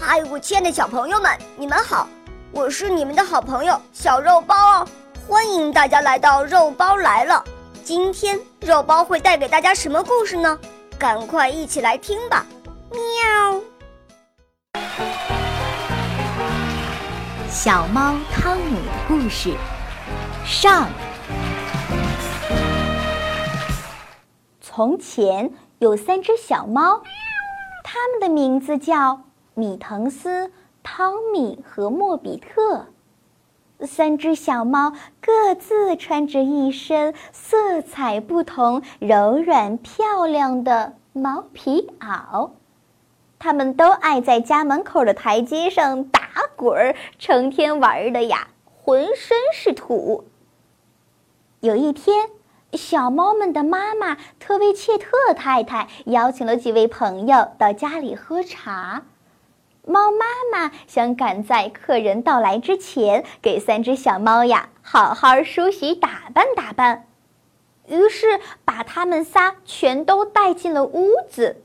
嗨，我亲爱的小朋友们，你们好！我是你们的好朋友小肉包哦，欢迎大家来到肉包来了。今天肉包会带给大家什么故事呢？赶快一起来听吧！喵。小猫汤姆的故事上。从前有三只小猫，它们的名字叫米腾斯、汤米和莫比特。三只小猫各自穿着一身色彩不同、柔软漂亮的毛皮袄，它们都爱在家门口的台阶上打滚儿，成天玩的呀，浑身是土。有一天，小猫们的妈妈特维切特太太邀请了几位朋友到家里喝茶。猫妈妈想赶在客人到来之前，给三只小猫呀好好梳洗打扮打扮，于是把它们仨全都带进了屋子。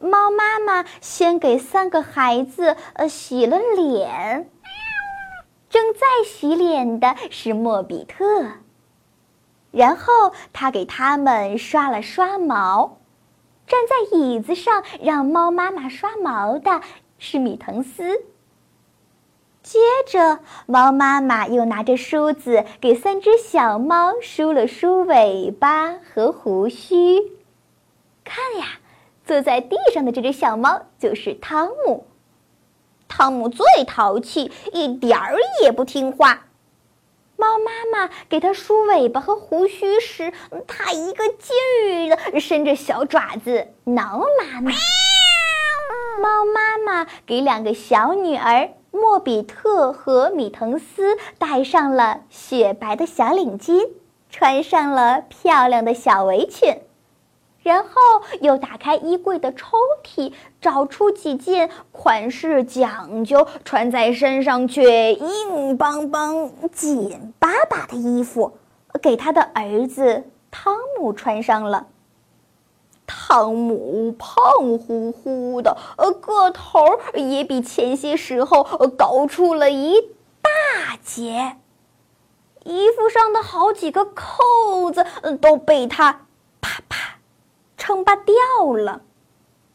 猫妈妈先给三个孩子呃洗了脸，正在洗脸的是莫比特，然后他给他们刷了刷毛，站在椅子上让猫妈妈刷毛的。是米腾斯。接着，猫妈妈又拿着梳子给三只小猫梳了梳尾巴和胡须。看呀，坐在地上的这只小猫就是汤姆。汤姆最淘气，一点儿也不听话。猫妈妈给它梳尾巴和胡须时，它一个劲儿的伸着小爪子挠妈妈。猫妈妈给两个小女儿莫比特和米腾斯戴上了雪白的小领巾，穿上了漂亮的小围裙，然后又打开衣柜的抽屉，找出几件款式讲究、穿在身上却硬邦邦、紧巴巴的衣服，给他的儿子汤姆穿上了。汤姆胖乎乎的，呃，个头也比前些时候高出了一大截。衣服上的好几个扣子都被他啪啪撑拔掉了。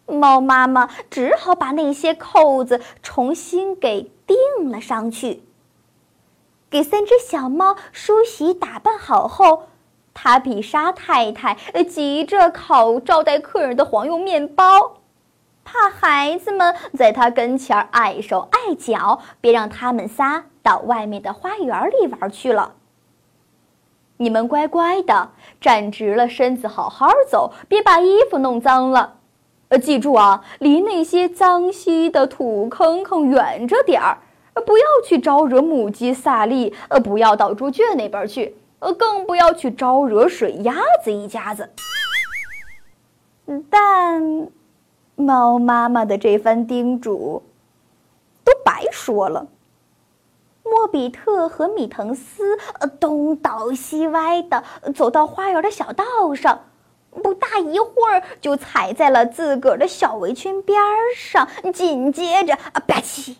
猫妈妈只好把那些扣子重新给钉了上去。给三只小猫梳洗打扮好后。塔比莎太太急着烤招待客人的黄油面包，怕孩子们在他跟前碍手碍脚，别让他们仨到外面的花园里玩去了。你们乖乖的站直了身子，好好走，别把衣服弄脏了。呃，记住啊，离那些脏兮的土坑坑远着点儿，不要去招惹母鸡萨利，呃，不要到猪圈那边去。呃，更不要去招惹水鸭子一家子。但猫妈妈的这番叮嘱都白说了。莫比特和米腾斯东倒西歪的走到花园的小道上，不大一会儿就踩在了自个儿的小围裙边上，紧接着啊吧唧，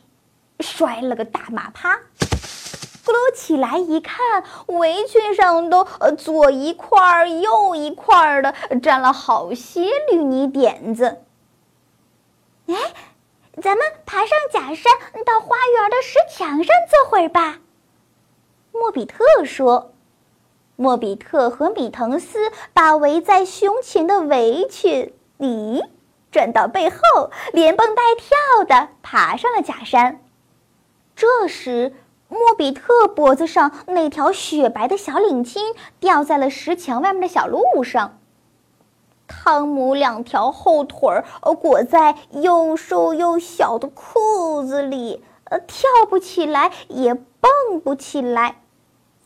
摔了个大马趴。咕噜起来一看，围裙上都呃左一块儿右一块儿的，沾了好些绿泥点子。哎，咱们爬上假山，到花园的石墙上坐会儿吧。莫比特说。莫比特和米腾斯把围在胸前的围裙，里，转到背后，连蹦带跳的爬上了假山。这时。莫比特脖子上那条雪白的小领巾掉在了石墙外面的小路上。汤姆两条后腿儿裹在又瘦又小的裤子里，呃，跳不起来，也蹦不起来，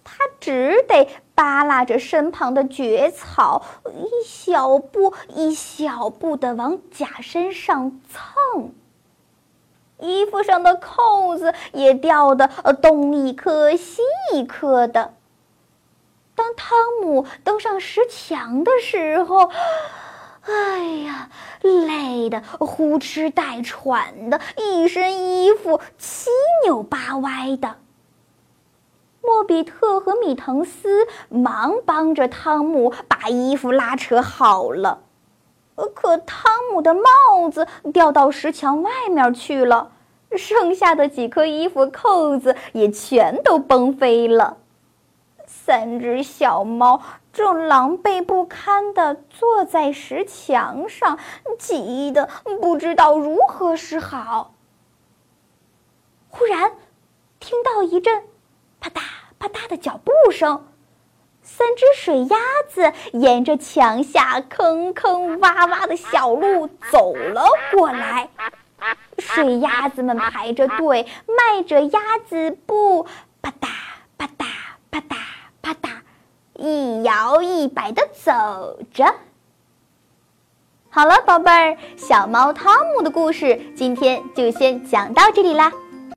他只得扒拉着身旁的蕨草，一小步一小步的往假身上蹭。衣服上的扣子也掉的呃东一颗西一颗的。当汤姆登上石墙的时候，哎呀，累得呼哧带喘的，一身衣服七扭八歪的。莫比特和米滕斯忙帮着汤姆把衣服拉扯好了，可汤姆的帽子掉到石墙外面去了，剩下的几颗衣服扣子也全都崩飞了。三只小猫正狼狈不堪地坐在石墙上，急得不知道如何是好。忽然，听到一阵啪嗒啪嗒的脚步声，三只水鸭子沿着墙下坑坑洼洼的小路走了过来。水鸭子们排着队，迈着鸭子步，吧嗒吧嗒吧嗒。啪嗒，一摇一摆的走着。好了，宝贝儿，小猫汤姆的故事今天就先讲到这里啦。